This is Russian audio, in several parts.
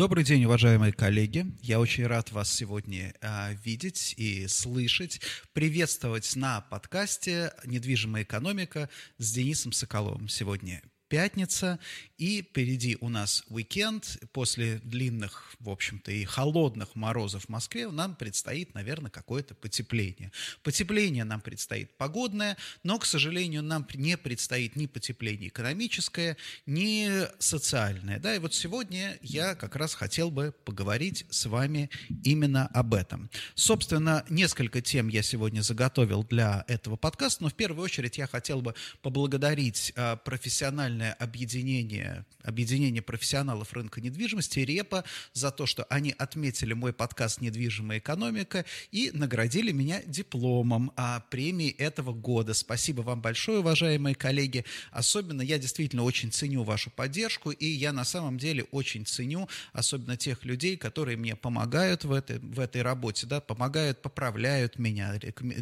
Добрый день, уважаемые коллеги. Я очень рад вас сегодня э, видеть и слышать, приветствовать на подкасте «Недвижимая экономика» с Денисом Соколовым. Сегодня пятница, и впереди у нас уикенд. После длинных, в общем-то, и холодных морозов в Москве нам предстоит, наверное, какое-то потепление. Потепление нам предстоит погодное, но, к сожалению, нам не предстоит ни потепление экономическое, ни социальное. Да, и вот сегодня я как раз хотел бы поговорить с вами именно об этом. Собственно, несколько тем я сегодня заготовил для этого подкаста, но в первую очередь я хотел бы поблагодарить а, профессиональных профессиональное объединение, объединение профессионалов рынка недвижимости РЕПа за то, что они отметили мой подкаст «Недвижимая экономика» и наградили меня дипломом о премии этого года. Спасибо вам большое, уважаемые коллеги. Особенно я действительно очень ценю вашу поддержку, и я на самом деле очень ценю особенно тех людей, которые мне помогают в этой, в этой работе, да, помогают, поправляют меня,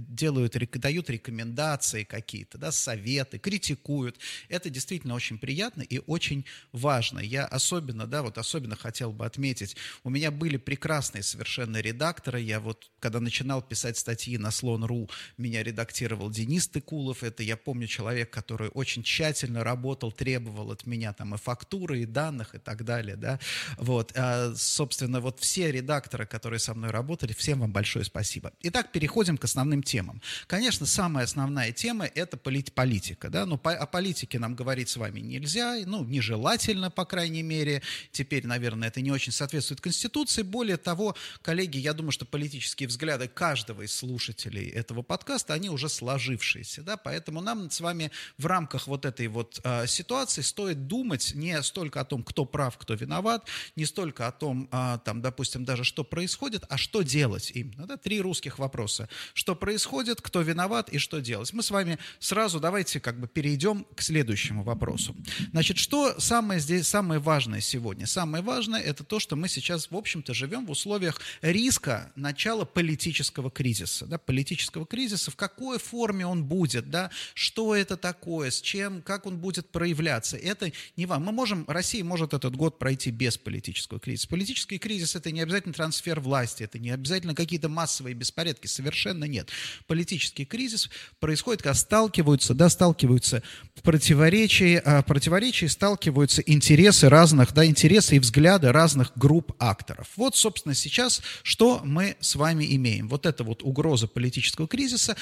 делают, дают рекомендации какие-то, да, советы, критикуют. Это действительно очень очень приятно и очень важно. Я особенно, да, вот особенно хотел бы отметить, у меня были прекрасные совершенно редакторы. Я вот, когда начинал писать статьи на Слон.ру, меня редактировал Денис Тыкулов. Это, я помню, человек, который очень тщательно работал, требовал от меня там и фактуры, и данных, и так далее, да. Вот, а, собственно, вот все редакторы, которые со мной работали, всем вам большое спасибо. Итак, переходим к основным темам. Конечно, самая основная тема – это политика, да, но по, о политике нам говорить с вами вами нельзя, ну, нежелательно, по крайней мере. Теперь, наверное, это не очень соответствует Конституции. Более того, коллеги, я думаю, что политические взгляды каждого из слушателей этого подкаста, они уже сложившиеся, да, поэтому нам с вами в рамках вот этой вот э, ситуации стоит думать не столько о том, кто прав, кто виноват, не столько о том, э, там, допустим, даже что происходит, а что делать им. Да, три русских вопроса. Что происходит, кто виноват и что делать. Мы с вами сразу давайте как бы перейдем к следующему вопросу вопросу. Значит, что самое здесь, самое важное сегодня? Самое важное – это то, что мы сейчас, в общем-то, живем в условиях риска начала политического кризиса. Да, политического кризиса, в какой форме он будет, да, что это такое, с чем, как он будет проявляться. Это не вам. Мы можем, Россия может этот год пройти без политического кризиса. Политический кризис – это не обязательно трансфер власти, это не обязательно какие-то массовые беспорядки, совершенно нет. Политический кризис происходит, когда сталкиваются, да, сталкиваются противоречия, а, противоречий сталкиваются интересы разных, да, интересы и взгляды разных групп акторов. Вот, собственно, сейчас что мы с вами имеем. Вот это вот угроза политического кризиса.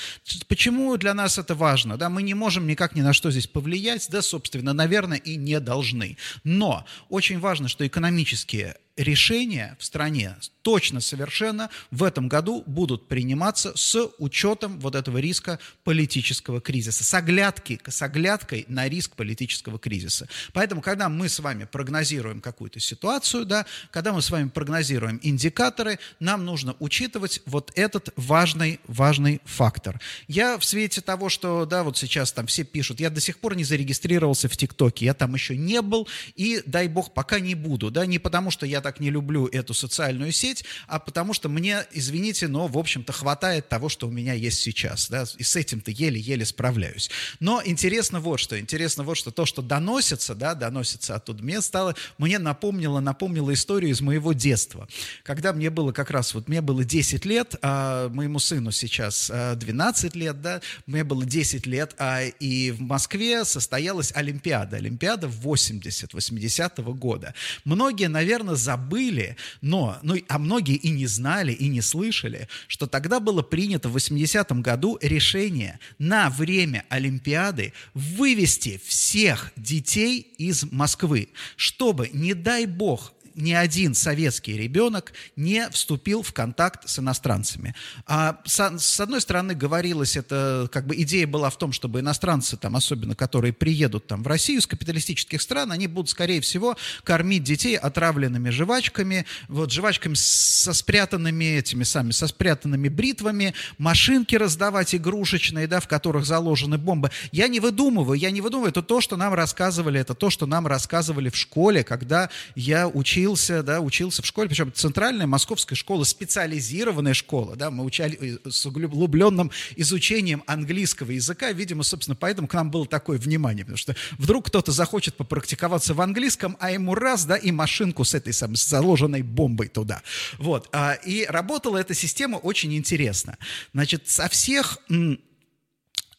Почему для нас это важно? Да, мы не можем никак ни на что здесь повлиять, да, собственно, наверное, и не должны. Но очень важно, что экономические решения в стране точно совершенно в этом году будут приниматься с учетом вот этого риска политического кризиса, с, оглядки, с оглядкой на риск политического кризиса. Поэтому, когда мы с вами прогнозируем какую-то ситуацию, да, когда мы с вами прогнозируем индикаторы, нам нужно учитывать вот этот важный, важный фактор. Я в свете того, что, да, вот сейчас там все пишут, я до сих пор не зарегистрировался в ТикТоке, я там еще не был, и, дай бог, пока не буду, да, не потому что я так не люблю эту социальную сеть, а потому что мне, извините, но, в общем-то, хватает того, что у меня есть сейчас, да, и с этим-то еле-еле справляюсь. Но интересно вот что, интересно вот что, то, что доносится, да, доносится оттуда, мне стало, мне напомнило, напомнило историю из моего детства, когда мне было как раз, вот мне было 10 лет, а моему сыну сейчас 12 а, лет, да, мне было 10 лет, а, и в Москве состоялась Олимпиада, Олимпиада 80, 80-го года. Многие, наверное, за забыли, но, ну, а многие и не знали, и не слышали, что тогда было принято в 80-м году решение на время Олимпиады вывести всех детей из Москвы, чтобы, не дай бог, ни один советский ребенок не вступил в контакт с иностранцами. А с, с одной стороны говорилось, это как бы идея была в том, чтобы иностранцы, там, особенно которые приедут там, в Россию с капиталистических стран, они будут, скорее всего, кормить детей отравленными жвачками, вот жвачками со спрятанными этими сами, со спрятанными бритвами, машинки раздавать игрушечные, да, в которых заложены бомбы. Я не выдумываю, я не выдумываю, это то, что нам рассказывали, это то, что нам рассказывали в школе, когда я учил учился, да, учился в школе, причем центральная московская школа, специализированная школа, да, мы учали э, с углубленным изучением английского языка, видимо, собственно, поэтому к нам было такое внимание, потому что вдруг кто-то захочет попрактиковаться в английском, а ему раз, да, и машинку с этой самой заложенной бомбой туда. Вот, а, и работала эта система очень интересно. Значит, со всех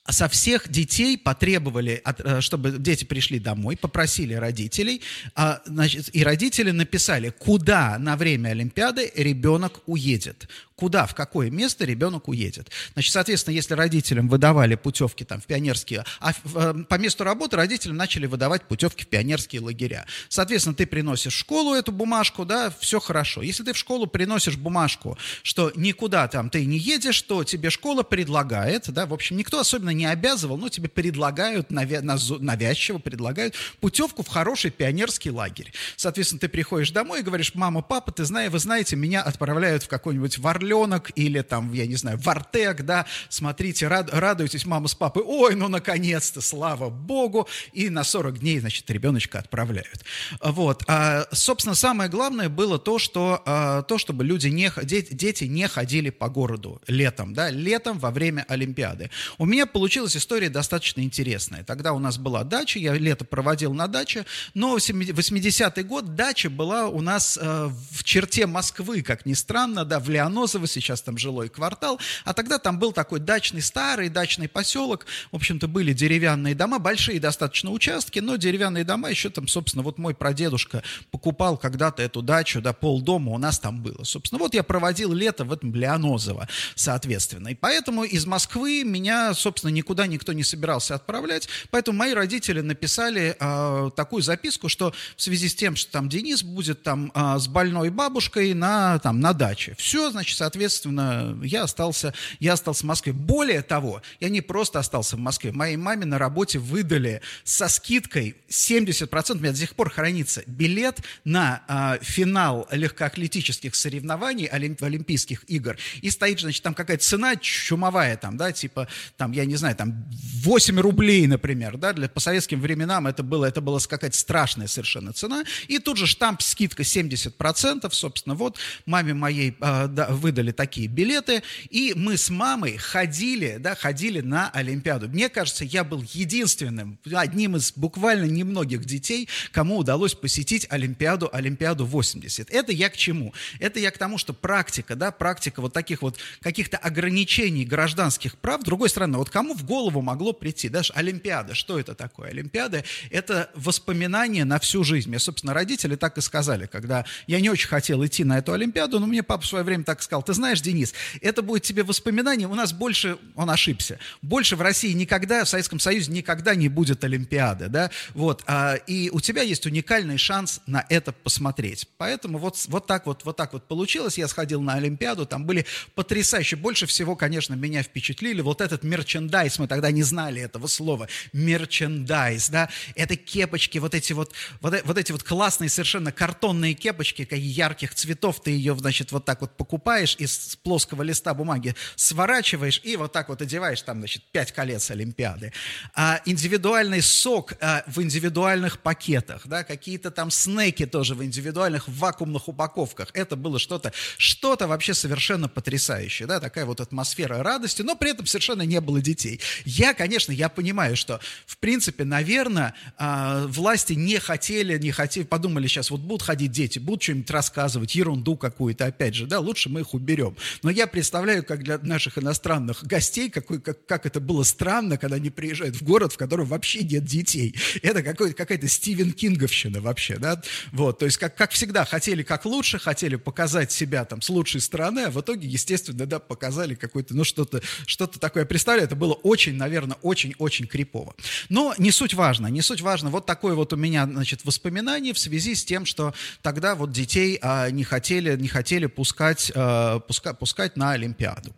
со всех детей потребовали, э, чтобы дети пришли домой, попросили родителей, а, значит, и родители написали, куда на время Олимпиады ребенок уедет куда, в какое место ребенок уедет. Значит, соответственно, если родителям выдавали путевки там, в пионерские, а э, по месту работы родителям начали выдавать путевки в пионерские лагеря. Соответственно, ты приносишь в школу эту бумажку, да, все хорошо. Если ты в школу приносишь бумажку, что никуда там ты не едешь, то тебе школа предлагает, да, в общем, никто особенно не обязывал, но тебе предлагают, навя- навязчиво предлагают путевку в хороший пионерский лагерь. Соответственно, ты приходишь домой и говоришь, мама, папа, ты знаешь, вы знаете, меня отправляют в какой-нибудь Варле орленок или там, я не знаю, вартек, да, смотрите, рад, радуйтесь мама с папой, ой, ну наконец-то, слава богу, и на 40 дней, значит, ребеночка отправляют. Вот, а, собственно, самое главное было то, что, а, то чтобы люди не, дети, дети не ходили по городу летом, да, летом во время Олимпиады. У меня получилась история достаточно интересная. Тогда у нас была дача, я лето проводил на даче, но 80-й год дача была у нас э, в черте Москвы, как ни странно, да, в Леонозово, Кутузово, сейчас там жилой квартал, а тогда там был такой дачный, старый дачный поселок, в общем-то, были деревянные дома, большие достаточно участки, но деревянные дома еще там, собственно, вот мой прадедушка покупал когда-то эту дачу, да, полдома у нас там было. Собственно, вот я проводил лето в этом Леонозово, соответственно. И поэтому из Москвы меня, собственно, никуда никто не собирался отправлять, поэтому мои родители написали э, такую записку, что в связи с тем, что там Денис будет там э, с больной бабушкой на, там, на даче. Все, значит, соответственно, я остался, я остался в Москве. Более того, я не просто остался в Москве, моей маме на работе выдали со скидкой 70%, у меня до сих пор хранится билет на э, финал легкоатлетических соревнований Олимп, Олимпийских игр. И стоит, значит, там какая-то цена чумовая, там, да, типа, там, я не знаю, там 8 рублей, например, да, для, по советским временам это было, это была какая-то страшная совершенно цена. И тут же штамп скидка 70%, собственно, вот маме моей э, да, выдали выдали такие билеты, и мы с мамой ходили, да, ходили на Олимпиаду. Мне кажется, я был единственным, одним из буквально немногих детей, кому удалось посетить Олимпиаду, Олимпиаду 80. Это я к чему? Это я к тому, что практика, да, практика вот таких вот каких-то ограничений гражданских прав, с другой стороны, вот кому в голову могло прийти, даже Олимпиада, что это такое? Олимпиада – это воспоминание на всю жизнь. Мне, собственно, родители так и сказали, когда я не очень хотел идти на эту Олимпиаду, но мне папа в свое время так сказал, ты знаешь, Денис, это будет тебе воспоминание, у нас больше, он ошибся, больше в России никогда, в Советском Союзе никогда не будет Олимпиады, да, вот, а, и у тебя есть уникальный шанс на это посмотреть. Поэтому вот, вот так вот, вот так вот получилось, я сходил на Олимпиаду, там были потрясающие, больше всего, конечно, меня впечатлили вот этот мерчендайз, мы тогда не знали этого слова, мерчендайз, да, это кепочки, вот эти вот, вот, вот эти вот классные совершенно картонные кепочки, какие ярких цветов, ты ее, значит, вот так вот покупаешь, из плоского листа бумаги сворачиваешь и вот так вот одеваешь там, значит, пять колец Олимпиады. А, индивидуальный сок а, в индивидуальных пакетах, да, какие-то там снеки тоже в индивидуальных вакуумных упаковках. Это было что-то, что-то вообще совершенно потрясающее, да, такая вот атмосфера радости, но при этом совершенно не было детей. Я, конечно, я понимаю, что, в принципе, наверное, а, власти не хотели, не хотели, подумали сейчас, вот будут ходить дети, будут что-нибудь рассказывать, ерунду какую-то, опять же, да, лучше мы их уберем берем. Но я представляю, как для наших иностранных гостей, какой, как, как это было странно, когда они приезжают в город, в котором вообще нет детей. Это какая-то Стивен Кинговщина вообще, да? Вот, то есть, как, как всегда, хотели как лучше, хотели показать себя там с лучшей стороны, а в итоге, естественно, да, показали какое-то, ну, что-то что такое. Представляю, это было очень, наверное, очень-очень крипово. Но не суть важно, не суть важно. Вот такое вот у меня, значит, воспоминание в связи с тем, что тогда вот детей а, не хотели, не хотели пускать а, пускать, на Олимпиаду.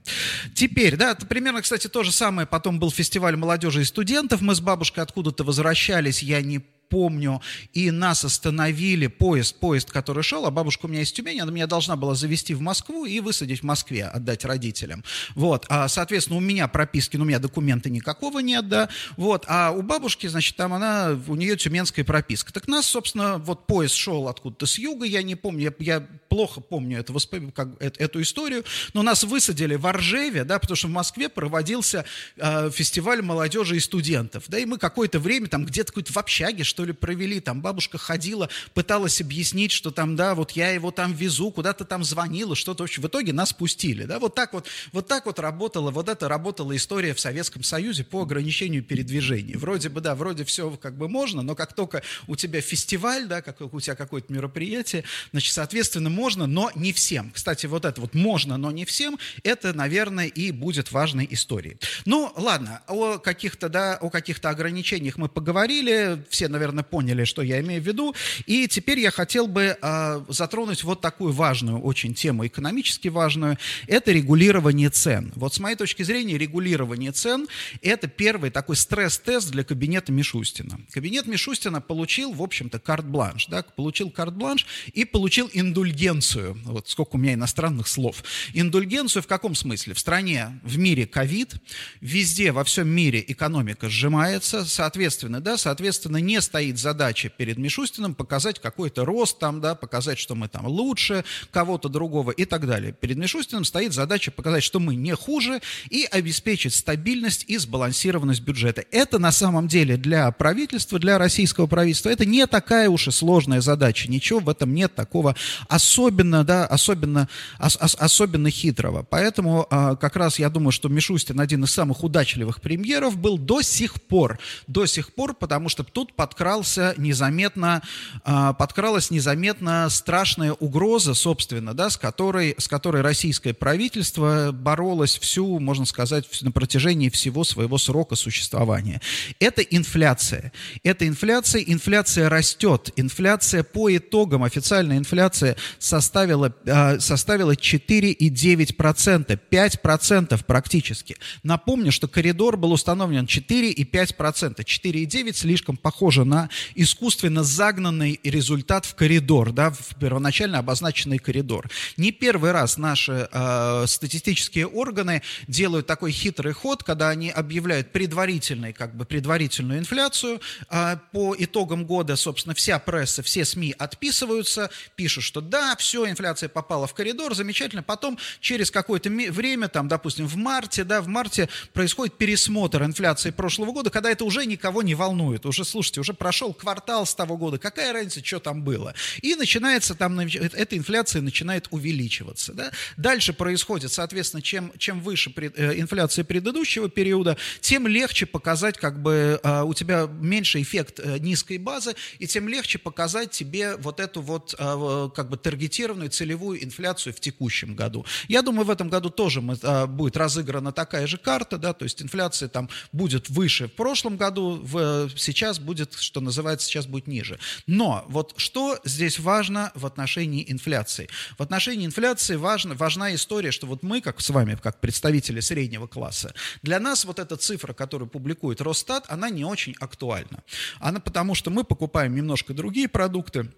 Теперь, да, это примерно, кстати, то же самое. Потом был фестиваль молодежи и студентов. Мы с бабушкой откуда-то возвращались, я не помню, и нас остановили, поезд, поезд, который шел, а бабушка у меня из Тюмени, она меня должна была завести в Москву и высадить в Москве, отдать родителям. Вот, а, соответственно, у меня прописки, ну, у меня документа никакого нет, да, вот, а у бабушки, значит, там она, у нее тюменская прописка. Так нас, собственно, вот поезд шел откуда-то с юга, я не помню, я, я плохо помню это, как, эту историю, но нас высадили в Оржеве, да, потому что в Москве проводился э, фестиваль молодежи и студентов, да, и мы какое-то время там где-то какой-то в общаге, что ли, провели, там бабушка ходила, пыталась объяснить, что там, да, вот я его там везу, куда-то там звонила, что-то, в итоге нас пустили, да, вот так вот, вот так вот работала, вот это работала история в Советском Союзе по ограничению передвижений. Вроде бы, да, вроде все как бы можно, но как только у тебя фестиваль, да, как у тебя какое-то мероприятие, значит, соответственно, можно, но не всем. Кстати, вот это вот можно, но не всем, это, наверное, и будет важной историей. Ну, ладно, о каких-то, да, о каких-то ограничениях мы поговорили, все, наверное, поняли, что я имею в виду, и теперь я хотел бы э, затронуть вот такую важную очень тему, экономически важную, это регулирование цен. Вот с моей точки зрения, регулирование цен – это первый такой стресс-тест для кабинета Мишустина. Кабинет Мишустина получил, в общем-то, карт-бланш, да, получил карт-бланш и получил индульгенцию. Вот сколько у меня иностранных слов. Индульгенцию в каком смысле? В стране, в мире ковид, везде, во всем мире экономика сжимается, соответственно, да, соответственно, не стоит задача перед Мишустиным показать какой-то рост там, да, показать, что мы там лучше кого-то другого и так далее. Перед Мишустиным стоит задача показать, что мы не хуже и обеспечить стабильность и сбалансированность бюджета. Это на самом деле для правительства, для российского правительства, это не такая уж и сложная задача. Ничего в этом нет такого особенно, да, особенно, ос, ос, особенно хитрого. Поэтому а, как раз я думаю, что Мишустин один из самых удачливых премьеров был до сих пор. До сих пор, потому что тут подкрался незаметно, а, подкралась незаметно страшная угроза, собственно, да, с которой, с которой российское правительство боролось всю, можно сказать, на протяжении всего своего срока существования. Это инфляция. Это инфляция, инфляция растет. Инфляция по итогам, официальная инфляция составила, а, составила 4,9%, 5% практически. Напомню, что коридор был установлен 4,5%. 4,9% слишком похоже на искусственно загнанный результат в коридор, да, в первоначально обозначенный коридор. Не первый раз наши э, статистические органы делают такой хитрый ход, когда они объявляют предварительный, как бы предварительную инфляцию. Э, по итогам года, собственно, вся пресса, все СМИ отписываются, пишут, что да, все, инфляция попала в коридор, замечательно. Потом через какое-то время, там, допустим, в марте, да, в марте происходит пересмотр инфляции прошлого года, когда это уже никого не волнует. Уже, слушайте, уже прошел квартал с того года, какая разница, что там было. И начинается там, эта инфляция начинает увеличиваться. Да? Дальше происходит, соответственно, чем, чем выше пред, э, инфляция предыдущего периода, тем легче показать, как бы э, у тебя меньше эффект э, низкой базы, и тем легче показать тебе вот эту вот э, как бы таргетированную целевую инфляцию в текущем году. Я думаю, в этом году тоже мы, э, будет разыграна такая же карта, да, то есть инфляция там будет выше в прошлом году, в, сейчас будет, что называется, сейчас будет ниже. Но вот что здесь важно в отношении инфляции? В отношении инфляции важна, важна история, что вот мы, как с вами, как представители среднего класса, для нас вот эта цифра, которую публикует Росстат, она не очень актуальна. Она потому, что мы покупаем немножко другие продукты,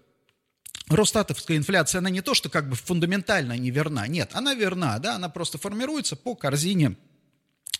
Росстатовская инфляция, она не то, что как бы фундаментально не верна, нет, она верна, да, она просто формируется по корзине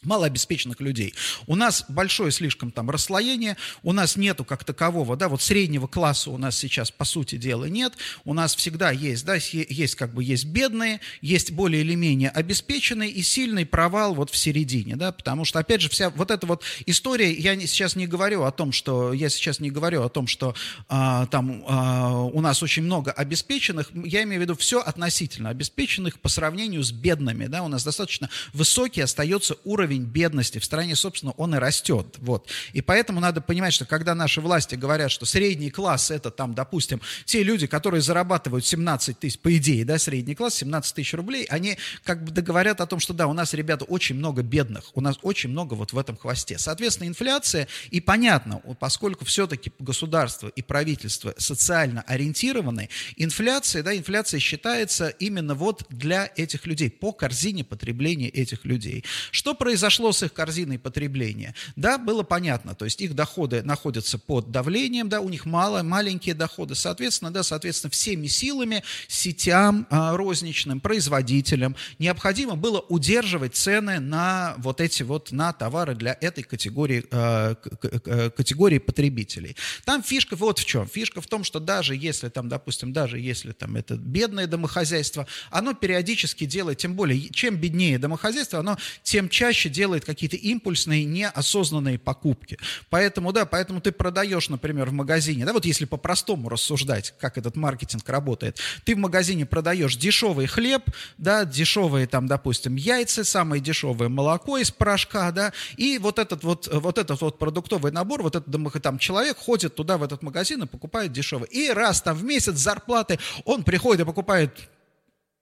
малообеспеченных людей. У нас большое слишком там расслоение, у нас нету как такового, да, вот среднего класса у нас сейчас по сути дела нет, у нас всегда есть, да, есть как бы есть бедные, есть более или менее обеспеченные и сильный провал вот в середине, да, потому что опять же вся вот эта вот история, я сейчас не говорю о том, что, я сейчас не говорю о том, что а, там а, у нас очень много обеспеченных, я имею в виду все относительно обеспеченных по сравнению с бедными, да, у нас достаточно высокий остается уровень уровень бедности в стране, собственно, он и растет. Вот. И поэтому надо понимать, что когда наши власти говорят, что средний класс это там, допустим, те люди, которые зарабатывают 17 тысяч, по идее, да, средний класс, 17 тысяч рублей, они как бы договорят о том, что да, у нас, ребята, очень много бедных, у нас очень много вот в этом хвосте. Соответственно, инфляция, и понятно, поскольку все-таки государство и правительство социально ориентированы, инфляция, да, инфляция считается именно вот для этих людей, по корзине потребления этих людей. Что произошло? Произошло с их корзиной потребления? Да, было понятно, то есть их доходы находятся под давлением, да, у них мало, маленькие доходы, соответственно, да, соответственно, всеми силами сетям а, розничным, производителям необходимо было удерживать цены на вот эти вот, на товары для этой категории, а, категории потребителей. Там фишка вот в чем. Фишка в том, что даже если там, допустим, даже если там это бедное домохозяйство, оно периодически делает, тем более, чем беднее домохозяйство, оно тем чаще делает какие-то импульсные, неосознанные покупки. Поэтому, да, поэтому ты продаешь, например, в магазине, да, вот если по-простому рассуждать, как этот маркетинг работает, ты в магазине продаешь дешевый хлеб, да, дешевые там, допустим, яйца, самое дешевое молоко из порошка, да, и вот этот вот, вот этот вот продуктовый набор, вот этот там человек ходит туда, в этот магазин и покупает дешевый. И раз там в месяц зарплаты он приходит и покупает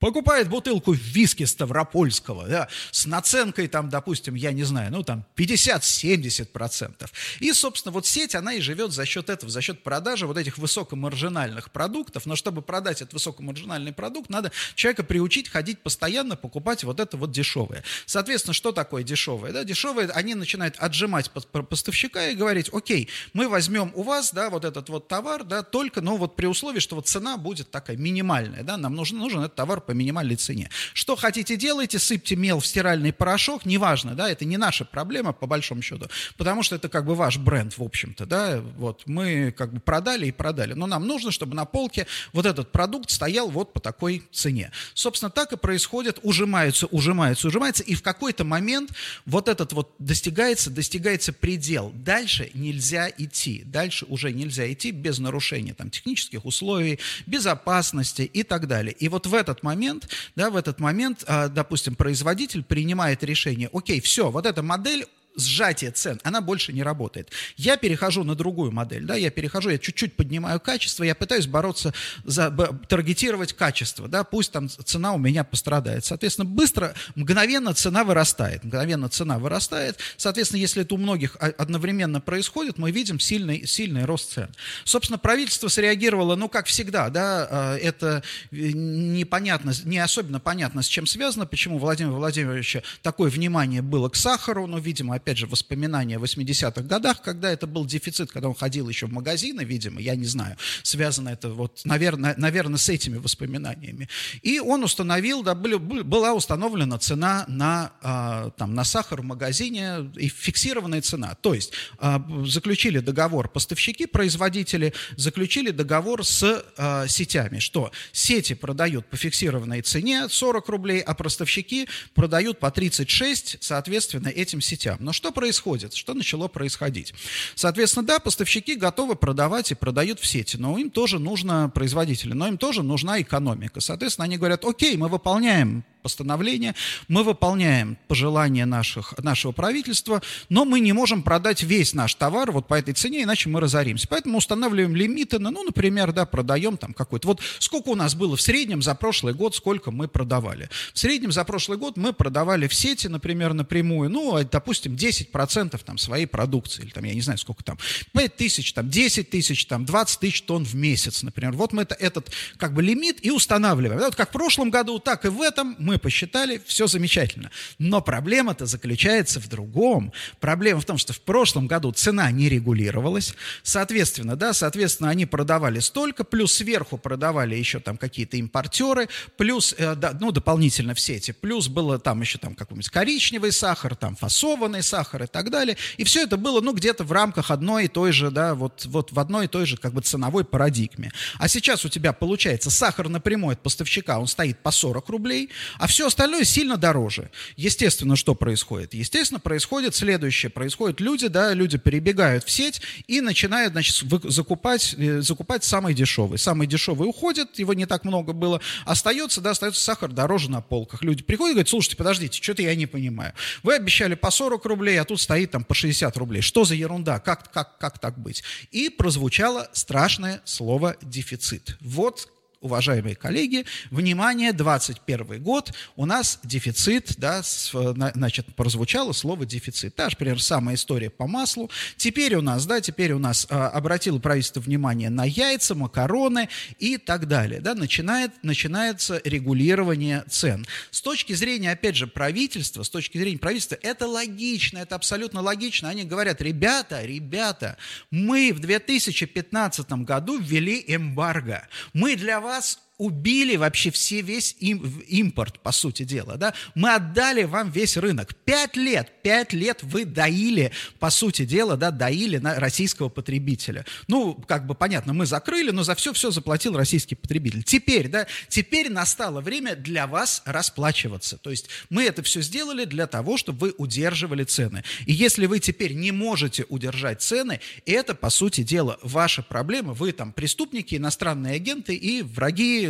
покупает бутылку виски Ставропольского, да, с наценкой там, допустим, я не знаю, ну там 50-70%. И, собственно, вот сеть, она и живет за счет этого, за счет продажи вот этих высокомаржинальных продуктов. Но чтобы продать этот высокомаржинальный продукт, надо человека приучить ходить постоянно, покупать вот это вот дешевое. Соответственно, что такое дешевое? Да, дешевое, они начинают отжимать поставщика и говорить, окей, мы возьмем у вас, да, вот этот вот товар, да, только, но вот при условии, что вот цена будет такая минимальная, да, нам нужен, нужен этот товар по минимальной цене. Что хотите делайте, сыпьте мел в стиральный порошок, неважно, да, это не наша проблема по большому счету, потому что это как бы ваш бренд, в общем-то, да, вот мы как бы продали и продали, но нам нужно, чтобы на полке вот этот продукт стоял вот по такой цене. Собственно, так и происходит, ужимаются, ужимаются, ужимаются, и в какой-то момент вот этот вот достигается, достигается предел. Дальше нельзя идти, дальше уже нельзя идти без нарушения там технических условий, безопасности и так далее. И вот в этот момент момент, да, в этот момент, а, допустим, производитель принимает решение, окей, все, вот эта модель сжатие цен, она больше не работает. Я перехожу на другую модель, да, я перехожу, я чуть-чуть поднимаю качество, я пытаюсь бороться за, таргетировать качество, да, пусть там цена у меня пострадает. Соответственно, быстро, мгновенно цена вырастает, мгновенно цена вырастает. Соответственно, если это у многих одновременно происходит, мы видим сильный, сильный рост цен. Собственно, правительство среагировало, ну, как всегда, да, а, это непонятно, не особенно понятно, с чем связано, почему Владимир Владимировича такое внимание было к сахару, но, видимо, опять же, воспоминания о 80-х годах, когда это был дефицит, когда он ходил еще в магазины, видимо, я не знаю, связано это вот, наверное, наверное с этими воспоминаниями. И он установил, да, были, была установлена цена на, а, там, на сахар в магазине, и фиксированная цена. То есть а, заключили договор поставщики, производители, заключили договор с а, сетями, что сети продают по фиксированной цене 40 рублей, а поставщики продают по 36, соответственно, этим сетям. Но что происходит? Что начало происходить? Соответственно, да, поставщики готовы продавать и продают в сети, но им тоже нужно производители, но им тоже нужна экономика. Соответственно, они говорят, окей, мы выполняем постановление, мы выполняем пожелания наших, нашего правительства, но мы не можем продать весь наш товар вот по этой цене, иначе мы разоримся. Поэтому устанавливаем лимиты, на, ну, например, да, продаем там какой-то. Вот сколько у нас было в среднем за прошлый год, сколько мы продавали. В среднем за прошлый год мы продавали в сети, например, напрямую, ну, а, допустим, 10% там своей продукции, или там, я не знаю, сколько там, 5 тысяч, там, 10 тысяч, там, 20 тысяч тонн в месяц, например. Вот мы это, этот, как бы, лимит и устанавливаем. Вот как в прошлом году, так и в этом мы посчитали, все замечательно. Но проблема-то заключается в другом. Проблема в том, что в прошлом году цена не регулировалась, соответственно, да, соответственно, они продавали столько, плюс сверху продавали еще там какие-то импортеры, плюс, э, да, ну, дополнительно в сети, плюс было там еще там какой-нибудь коричневый сахар, там фасованный сахар и так далее. И все это было, ну, где-то в рамках одной и той же, да, вот, вот в одной и той же как бы ценовой парадигме. А сейчас у тебя получается сахар напрямую от поставщика, он стоит по 40 рублей, а все остальное сильно дороже. Естественно, что происходит? Естественно, происходит следующее. Происходит люди, да, люди перебегают в сеть и начинают, значит, закупать, э, закупать самый дешевый. Самый дешевый уходит, его не так много было. Остается, да, остается сахар дороже на полках. Люди приходят и говорят, слушайте, подождите, что-то я не понимаю. Вы обещали по 40 рублей, а тут стоит там по 60 рублей. Что за ерунда? Как, как, как так быть? И прозвучало страшное слово «дефицит». Вот уважаемые коллеги, внимание, 21 год, у нас дефицит, да, с, значит, прозвучало слово дефицит. Же, например, самая история по маслу. Теперь у нас, да, теперь у нас а, обратило правительство внимание на яйца, макароны и так далее, да, начинает, начинается регулирование цен. С точки зрения, опять же, правительства, с точки зрения правительства, это логично, это абсолютно логично. Они говорят, ребята, ребята, мы в 2015 году ввели эмбарго. Мы для вас that's убили вообще все, весь им, импорт, по сути дела, да, мы отдали вам весь рынок. Пять лет, пять лет вы доили, по сути дела, да, доили на российского потребителя. Ну, как бы понятно, мы закрыли, но за все все заплатил российский потребитель. Теперь, да, теперь настало время для вас расплачиваться. То есть мы это все сделали для того, чтобы вы удерживали цены. И если вы теперь не можете удержать цены, это, по сути дела, ваша проблема. Вы там преступники, иностранные агенты и враги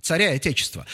царя и отечества.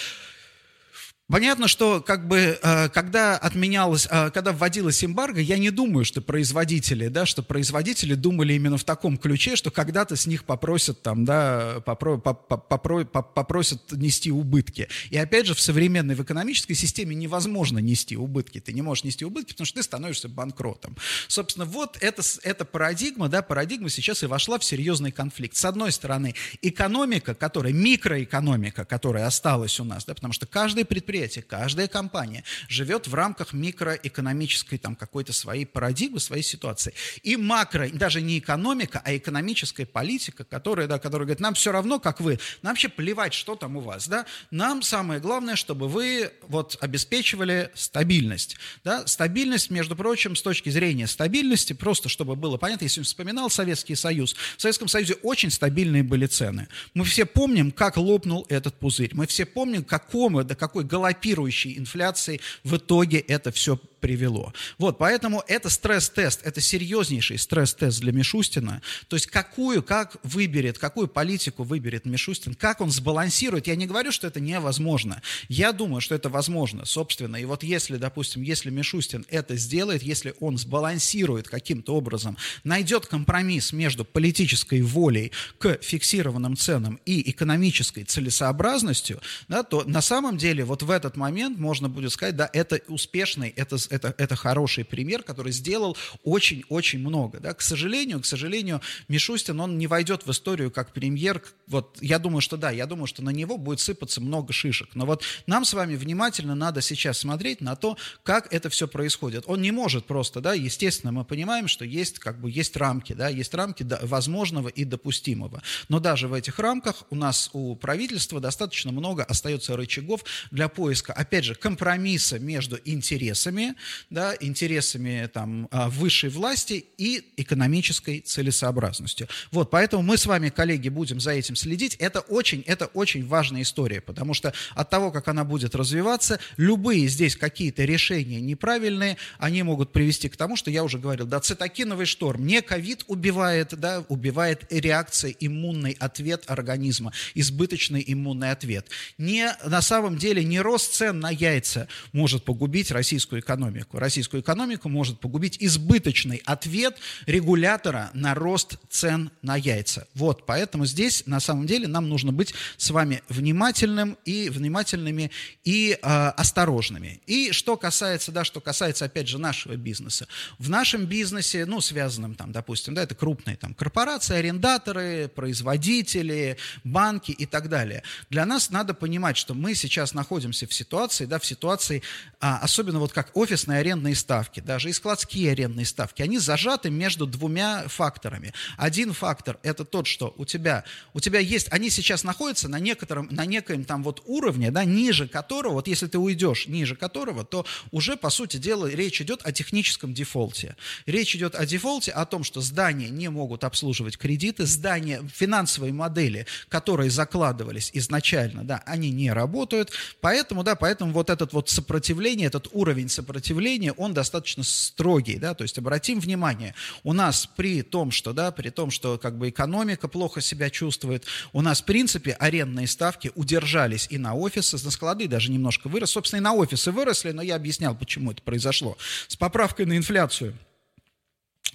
Понятно, что как бы, э, когда отменялось, э, когда вводилась эмбарго, я не думаю, что производители, да, что производители думали именно в таком ключе, что когда-то с них попросят там, да, попро, попро, попросят нести убытки. И опять же, в современной, в экономической системе невозможно нести убытки. Ты не можешь нести убытки, потому что ты становишься банкротом. Собственно, вот это, эта парадигма, да, парадигма сейчас и вошла в серьезный конфликт. С одной стороны, экономика, которая, микроэкономика, которая осталась у нас, да, потому что каждый предприятие предприятие, каждая компания живет в рамках микроэкономической там какой-то своей парадигмы, своей ситуации. И макро, даже не экономика, а экономическая политика, которая, да, которая говорит, нам все равно, как вы, нам вообще плевать, что там у вас, да, нам самое главное, чтобы вы вот обеспечивали стабильность, да, стабильность, между прочим, с точки зрения стабильности, просто чтобы было понятно, если вспоминал Советский Союз, в Советском Союзе очень стабильные были цены. Мы все помним, как лопнул этот пузырь, мы все помним, какому, до какой головы галопирующей инфляции в итоге это все привело. Вот, поэтому это стресс-тест, это серьезнейший стресс-тест для Мишустина. То есть какую, как выберет, какую политику выберет Мишустин, как он сбалансирует. Я не говорю, что это невозможно. Я думаю, что это возможно, собственно. И вот если, допустим, если Мишустин это сделает, если он сбалансирует каким-то образом, найдет компромисс между политической волей к фиксированным ценам и экономической целесообразностью, да, то на самом деле вот в этот момент можно будет сказать, да, это успешный, это это, это хороший пример, который сделал очень-очень много. Да. К сожалению, к сожалению, Мишустин, он не войдет в историю как премьер. Вот я думаю, что да, я думаю, что на него будет сыпаться много шишек. Но вот нам с вами внимательно надо сейчас смотреть на то, как это все происходит. Он не может просто, да, естественно, мы понимаем, что есть как бы есть рамки, да, есть рамки возможного и допустимого. Но даже в этих рамках у нас у правительства достаточно много остается рычагов для поиска, опять же, компромисса между интересами, да, интересами там, а, высшей власти и экономической целесообразностью. Вот, поэтому мы с вами, коллеги, будем за этим следить. Это очень, это очень важная история, потому что от того, как она будет развиваться, любые здесь какие-то решения неправильные, они могут привести к тому, что я уже говорил, да, цитокиновый шторм, не ковид убивает, да, убивает реакция, иммунный ответ организма, избыточный иммунный ответ. Не, на самом деле не рост цен на яйца может погубить российскую экономику. Российскую экономику может погубить избыточный ответ регулятора на рост цен на яйца. Вот, поэтому здесь на самом деле нам нужно быть с вами внимательным и внимательными и э, осторожными. И что касается, да, что касается, опять же, нашего бизнеса. В нашем бизнесе, ну, связанном там, допустим, да, это крупные там корпорации, арендаторы, производители, банки и так далее. Для нас надо понимать, что мы сейчас находимся в ситуации, да, в ситуации, а, особенно вот как офис офисные арендные ставки, даже и складские арендные ставки, они зажаты между двумя факторами. Один фактор – это тот, что у тебя, у тебя есть, они сейчас находятся на некотором, на некоем там вот уровне, да, ниже которого, вот если ты уйдешь ниже которого, то уже, по сути дела, речь идет о техническом дефолте. Речь идет о дефолте, о том, что здания не могут обслуживать кредиты, здания, финансовые модели, которые закладывались изначально, да, они не работают, поэтому, да, поэтому вот этот вот сопротивление, этот уровень сопротивления он достаточно строгий, да, то есть обратим внимание, у нас при том, что, да, при том, что как бы экономика плохо себя чувствует, у нас в принципе арендные ставки удержались и на офисы, на склады даже немножко выросли, собственно и на офисы выросли, но я объяснял, почему это произошло, с поправкой на инфляцию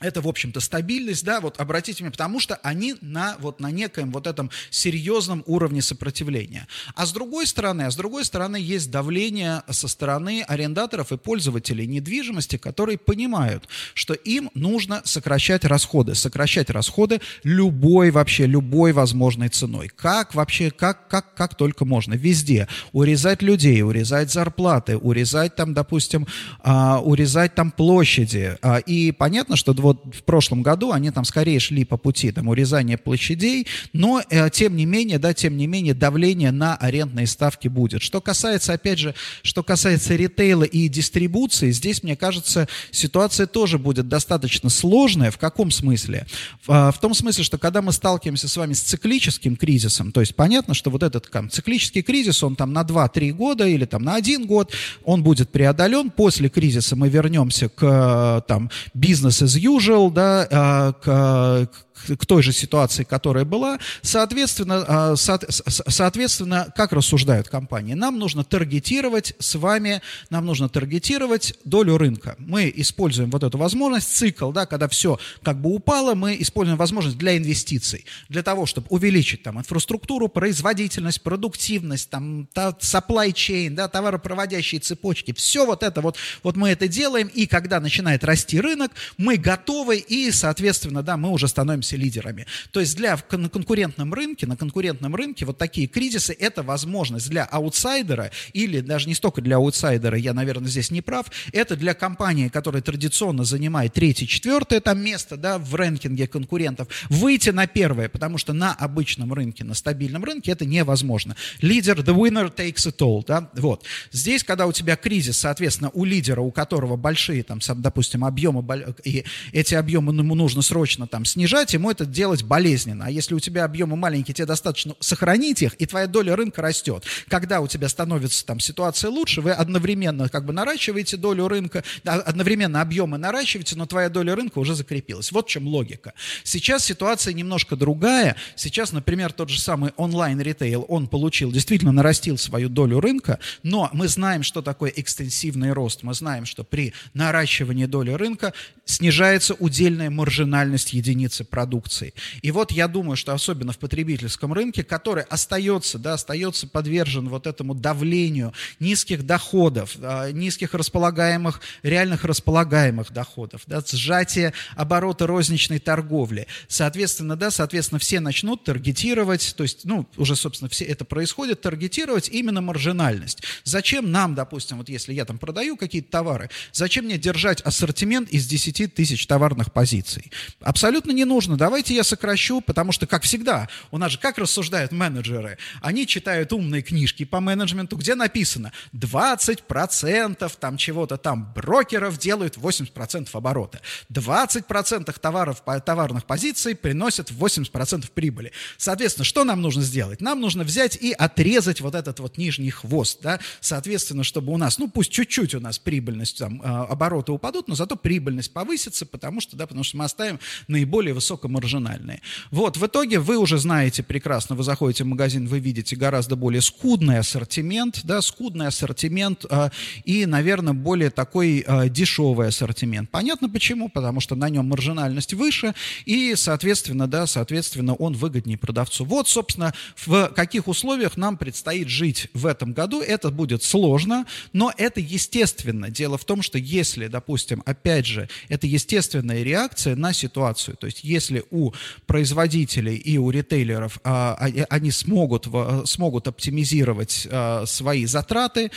это, в общем-то, стабильность, да, вот обратите внимание, потому что они на вот на некоем вот этом серьезном уровне сопротивления. А с другой стороны, а с другой стороны есть давление со стороны арендаторов и пользователей недвижимости, которые понимают, что им нужно сокращать расходы, сокращать расходы любой вообще, любой возможной ценой. Как вообще, как, как, как только можно, везде. Урезать людей, урезать зарплаты, урезать там, допустим, а, урезать там площади. А, и понятно, что вот вот в прошлом году они там скорее шли по пути там, урезания площадей, но э, тем не менее, да, тем не менее давление на арендные ставки будет. Что касается, опять же, что касается ритейла и дистрибуции, здесь, мне кажется, ситуация тоже будет достаточно сложная. В каком смысле? В, а, в том смысле, что когда мы сталкиваемся с вами с циклическим кризисом, то есть понятно, что вот этот там, циклический кризис, он там на 2-3 года или там на 1 год, он будет преодолен. После кризиса мы вернемся к э, там бизнес as usual, usual, да, а, к, к той же ситуации, которая была. Соответственно, а, соответственно, как рассуждают компании? Нам нужно таргетировать с вами, нам нужно таргетировать долю рынка. Мы используем вот эту возможность, цикл, да, когда все как бы упало, мы используем возможность для инвестиций, для того, чтобы увеличить там инфраструктуру, производительность, продуктивность, там, supply chain, да, товаропроводящие цепочки, все вот это вот, вот мы это делаем, и когда начинает расти рынок, мы готовы, и, соответственно, да, мы уже становимся становимся лидерами. То есть для, на конкурентном рынке, на конкурентном рынке вот такие кризисы – это возможность для аутсайдера, или даже не столько для аутсайдера, я, наверное, здесь не прав, это для компании, которая традиционно занимает третье, четвертое там место, да, в рэнкинге конкурентов, выйти на первое, потому что на обычном рынке, на стабильном рынке это невозможно. Лидер, the winner takes it all, да, вот. Здесь, когда у тебя кризис, соответственно, у лидера, у которого большие, там, допустим, объемы, и эти объемы ему нужно срочно там снижать, ему это делать болезненно. А если у тебя объемы маленькие, тебе достаточно сохранить их, и твоя доля рынка растет. Когда у тебя становится там ситуация лучше, вы одновременно как бы наращиваете долю рынка, одновременно объемы наращиваете, но твоя доля рынка уже закрепилась. Вот в чем логика. Сейчас ситуация немножко другая. Сейчас, например, тот же самый онлайн-ритейл, он получил, действительно нарастил свою долю рынка, но мы знаем, что такое экстенсивный рост. Мы знаем, что при наращивании доли рынка снижается удельная маржинальность единицы продукта продукции. И вот я думаю, что особенно в потребительском рынке, который остается, да, остается подвержен вот этому давлению низких доходов, а, низких располагаемых, реальных располагаемых доходов, да, сжатие оборота розничной торговли. Соответственно, да, соответственно, все начнут таргетировать, то есть, ну, уже, собственно, все это происходит, таргетировать именно маржинальность. Зачем нам, допустим, вот если я там продаю какие-то товары, зачем мне держать ассортимент из 10 тысяч товарных позиций? Абсолютно не нужно, давайте я сокращу, потому что, как всегда, у нас же как рассуждают менеджеры? Они читают умные книжки по менеджменту, где написано 20% там чего-то там брокеров делают 80% оборота. 20% товаров, товарных позиций приносят 80% прибыли. Соответственно, что нам нужно сделать? Нам нужно взять и отрезать вот этот вот нижний хвост, да, соответственно, чтобы у нас, ну пусть чуть-чуть у нас прибыльность, там, а, обороты упадут, но зато прибыльность повысится, потому что, да, потому что мы оставим наиболее высоком маржинальные. Вот, в итоге вы уже знаете прекрасно, вы заходите в магазин, вы видите гораздо более скудный ассортимент, да, скудный ассортимент э, и, наверное, более такой э, дешевый ассортимент. Понятно почему? Потому что на нем маржинальность выше и, соответственно, да, соответственно, он выгоднее продавцу. Вот, собственно, в каких условиях нам предстоит жить в этом году. Это будет сложно, но это естественно. Дело в том, что если, допустим, опять же, это естественная реакция на ситуацию, то есть если у производителей и у ритейлеров а, а, они смогут, смогут оптимизировать а, свои затраты,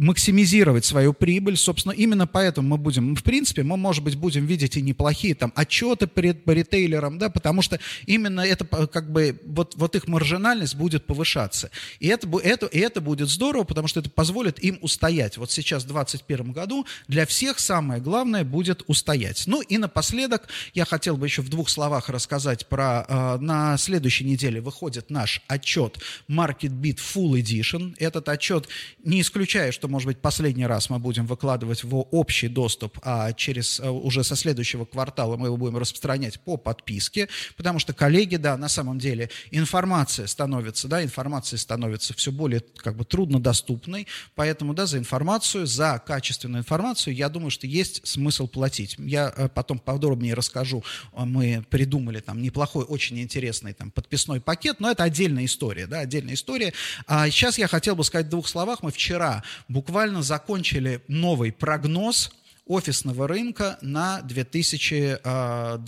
максимизировать свою прибыль. Собственно, именно поэтому мы будем, в принципе, мы, может быть, будем видеть и неплохие там отчеты по, по ритейлерам, да, потому что именно это как бы вот, вот их маржинальность будет повышаться. И это, это, и это будет здорово, потому что это позволит им устоять. Вот сейчас, в 2021 году, для всех самое главное будет устоять. Ну и напоследок я хотел бы еще в двух словах рассказать про... Э, на следующей неделе выходит наш отчет Market Beat Full Edition. Этот отчет, не исключаю, что может быть, последний раз мы будем выкладывать в общий доступ, а через уже со следующего квартала мы его будем распространять по подписке, потому что, коллеги, да, на самом деле информация становится, да, информация становится все более как бы труднодоступной, поэтому, да, за информацию, за качественную информацию, я думаю, что есть смысл платить. Я потом подробнее расскажу, мы придумали там неплохой, очень интересный там подписной пакет, но это отдельная история, да, отдельная история. А сейчас я хотел бы сказать в двух словах, мы вчера буквально закончили новый прогноз офисного рынка на 2021-2025 а,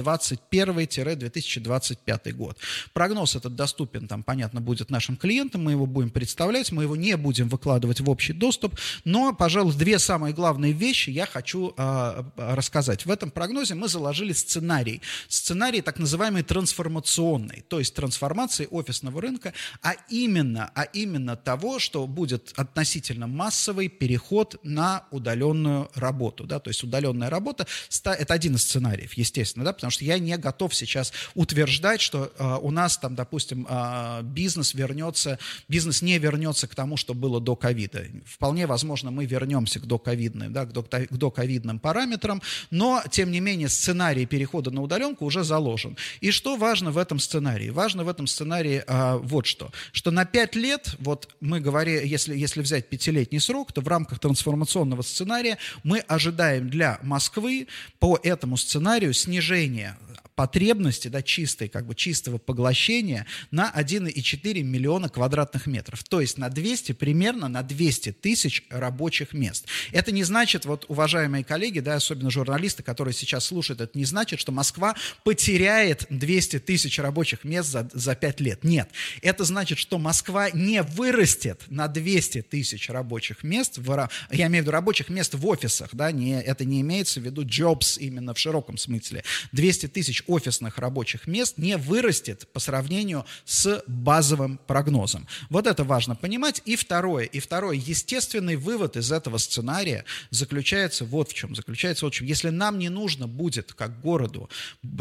год. Прогноз этот доступен, там, понятно, будет нашим клиентам, мы его будем представлять, мы его не будем выкладывать в общий доступ, но, пожалуй, две самые главные вещи я хочу э, рассказать. В этом прогнозе мы заложили сценарий. Сценарий так называемый трансформационный, то есть трансформации офисного рынка, а именно, а именно того, что будет относительно массовый переход на удаленную работу, да, то есть удаленная работа, это один из сценариев, естественно, да, потому что я не готов сейчас утверждать, что э, у нас там, допустим, э, бизнес вернется, бизнес не вернется к тому, что было до ковида. Вполне возможно, мы вернемся к доковидным, да, к, до, к доковидным параметрам, но, тем не менее, сценарий перехода на удаленку уже заложен. И что важно в этом сценарии? Важно в этом сценарии э, вот что, что на 5 лет, вот мы говорим, если, если взять пятилетний срок, то в рамках трансформационного сценария мы ожидаем ожидаем для Москвы по этому сценарию снижение потребности, да, чистой, как бы чистого поглощения на 1,4 миллиона квадратных метров. То есть на 200, примерно на 200 тысяч рабочих мест. Это не значит, вот, уважаемые коллеги, да, особенно журналисты, которые сейчас слушают, это не значит, что Москва потеряет 200 тысяч рабочих мест за, за 5 лет. Нет. Это значит, что Москва не вырастет на 200 тысяч рабочих мест, в, я имею в виду рабочих мест в офисах, да, не, это не имеется в виду jobs именно в широком смысле. 200 тысяч офисных рабочих мест не вырастет по сравнению с базовым прогнозом. Вот это важно понимать. И второе, и второе, естественный вывод из этого сценария заключается вот в чем. Заключается вот в чем. Если нам не нужно будет, как городу,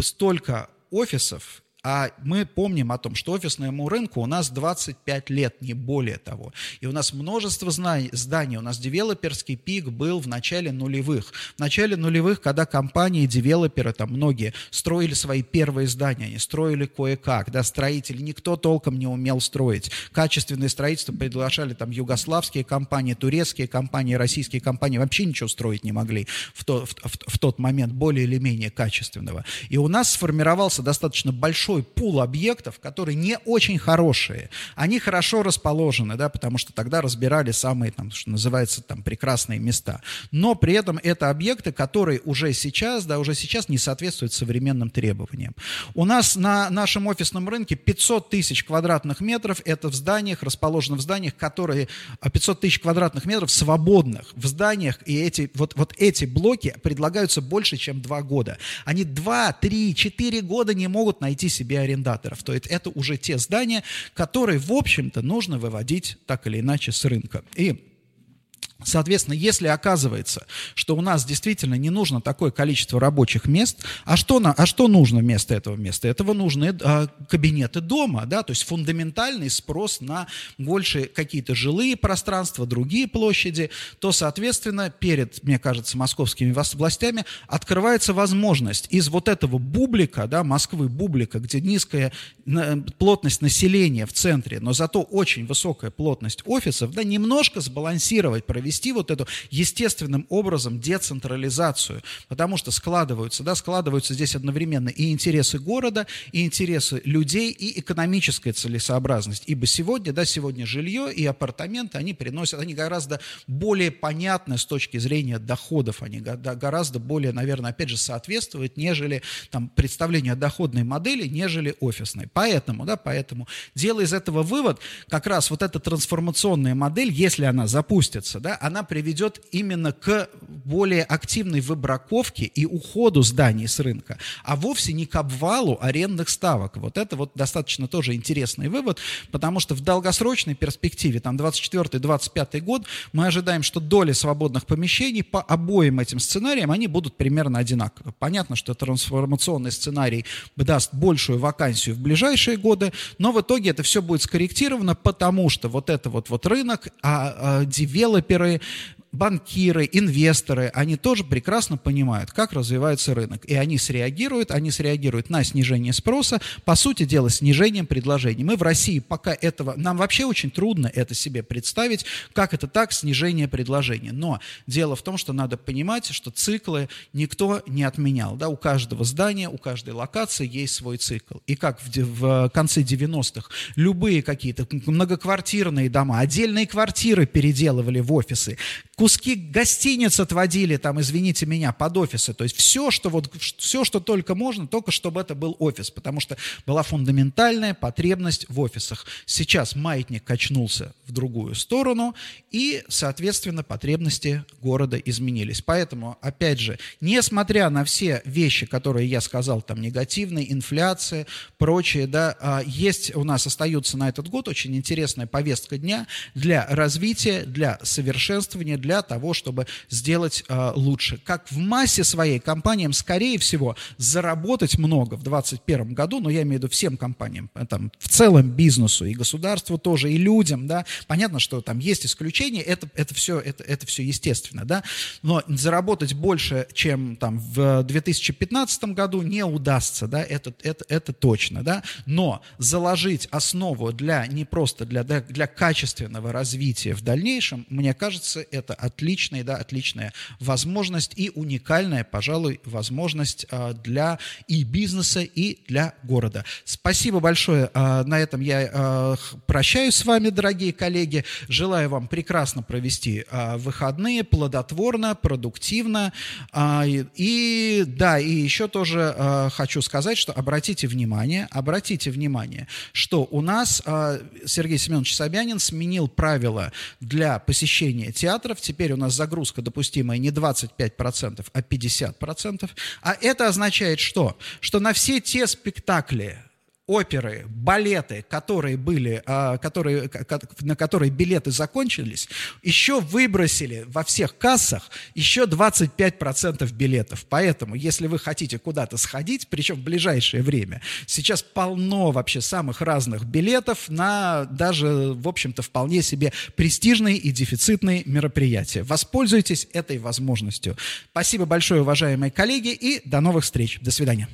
столько офисов а мы помним о том, что офисному рынку у нас 25 лет, не более того. И у нас множество зданий. У нас девелоперский пик был в начале нулевых. В начале нулевых, когда компании, девелоперы, там многие, строили свои первые здания, они строили кое-как, да, строители, никто толком не умел строить. Качественное строительство приглашали там югославские компании, турецкие компании, российские компании, вообще ничего строить не могли в, то, в, в, в тот момент, более или менее качественного. И у нас сформировался достаточно большой большой пул объектов, которые не очень хорошие. Они хорошо расположены, да, потому что тогда разбирали самые, там, что называется, там, прекрасные места. Но при этом это объекты, которые уже сейчас, да, уже сейчас не соответствуют современным требованиям. У нас на нашем офисном рынке 500 тысяч квадратных метров, это в зданиях, расположено в зданиях, которые, 500 а, тысяч квадратных метров свободных в зданиях, и эти, вот, вот эти блоки предлагаются больше, чем 2 года. Они 2, 3, 4 года не могут найти себе арендаторов. То есть это уже те здания, которые, в общем-то, нужно выводить так или иначе с рынка. И Соответственно, если оказывается, что у нас действительно не нужно такое количество рабочих мест, а что, на, а что нужно вместо этого места? Этого нужны а, кабинеты дома, да, то есть фундаментальный спрос на больше какие-то жилые пространства, другие площади, то, соответственно, перед, мне кажется, московскими властями открывается возможность из вот этого бублика, да, Москвы бублика, где низкая плотность населения в центре, но зато очень высокая плотность офисов, да, немножко сбалансировать, провести провести вот эту естественным образом децентрализацию, потому что складываются, да, складываются здесь одновременно и интересы города, и интересы людей, и экономическая целесообразность. Ибо сегодня, да, сегодня жилье и апартаменты, они приносят, они гораздо более понятны с точки зрения доходов, они гораздо более, наверное, опять же, соответствуют, нежели там представление о доходной модели, нежели офисной. Поэтому, да, поэтому, делая из этого вывод, как раз вот эта трансформационная модель, если она запустится, да, она приведет именно к более активной выбраковке и уходу зданий с рынка, а вовсе не к обвалу арендных ставок. Вот это вот достаточно тоже интересный вывод, потому что в долгосрочной перспективе, там 24-25 год, мы ожидаем, что доли свободных помещений по обоим этим сценариям, они будут примерно одинаковы. Понятно, что трансформационный сценарий даст большую вакансию в ближайшие годы, но в итоге это все будет скорректировано, потому что вот это вот, вот рынок, а, а девелоперы банкиры, инвесторы, они тоже прекрасно понимают, как развивается рынок. И они среагируют, они среагируют на снижение спроса, по сути дела, снижением предложений. Мы в России пока этого, нам вообще очень трудно это себе представить, как это так, снижение предложений. Но дело в том, что надо понимать, что циклы никто не отменял. Да? У каждого здания, у каждой локации есть свой цикл. И как в, в конце 90-х любые какие-то многоквартирные дома, отдельные квартиры переделывали в офисы, куски гостиниц отводили, там, извините меня, под офисы. То есть все, что, вот, все, что только можно, только чтобы это был офис, потому что была фундаментальная потребность в офисах. Сейчас маятник качнулся в другую сторону, и, соответственно, потребности города изменились. Поэтому, опять же, несмотря на все вещи, которые я сказал, там, негативные, инфляция, прочее, да, а, есть у нас остаются на этот год очень интересная повестка дня для развития, для совершенствования, для для того, чтобы сделать э, лучше. Как в массе своей компаниям, скорее всего, заработать много в 2021 году, но я имею в виду всем компаниям, э, там, в целом бизнесу и государству тоже, и людям, да, понятно, что там есть исключения, это, это, все, это, это все естественно, да, но заработать больше, чем там в 2015 году не удастся, да, это, это, это точно, да, но заложить основу для, не просто для, для, для качественного развития в дальнейшем, мне кажется, это отличная, да, отличная возможность и уникальная, пожалуй, возможность а, для и бизнеса, и для города. Спасибо большое. А, на этом я а, прощаюсь с вами, дорогие коллеги. Желаю вам прекрасно провести выходные, плодотворно, продуктивно. И да, и еще тоже хочу сказать, что обратите внимание, обратите внимание, что у нас Сергей Семенович Собянин сменил правила для посещения театров теперь у нас загрузка допустимая не 25%, а 50%. А это означает что? Что на все те спектакли, оперы, балеты, которые были, а, которые, на которые билеты закончились, еще выбросили во всех кассах еще 25% билетов. Поэтому, если вы хотите куда-то сходить, причем в ближайшее время, сейчас полно вообще самых разных билетов на даже, в общем-то, вполне себе престижные и дефицитные мероприятия. Воспользуйтесь этой возможностью. Спасибо большое, уважаемые коллеги, и до новых встреч. До свидания.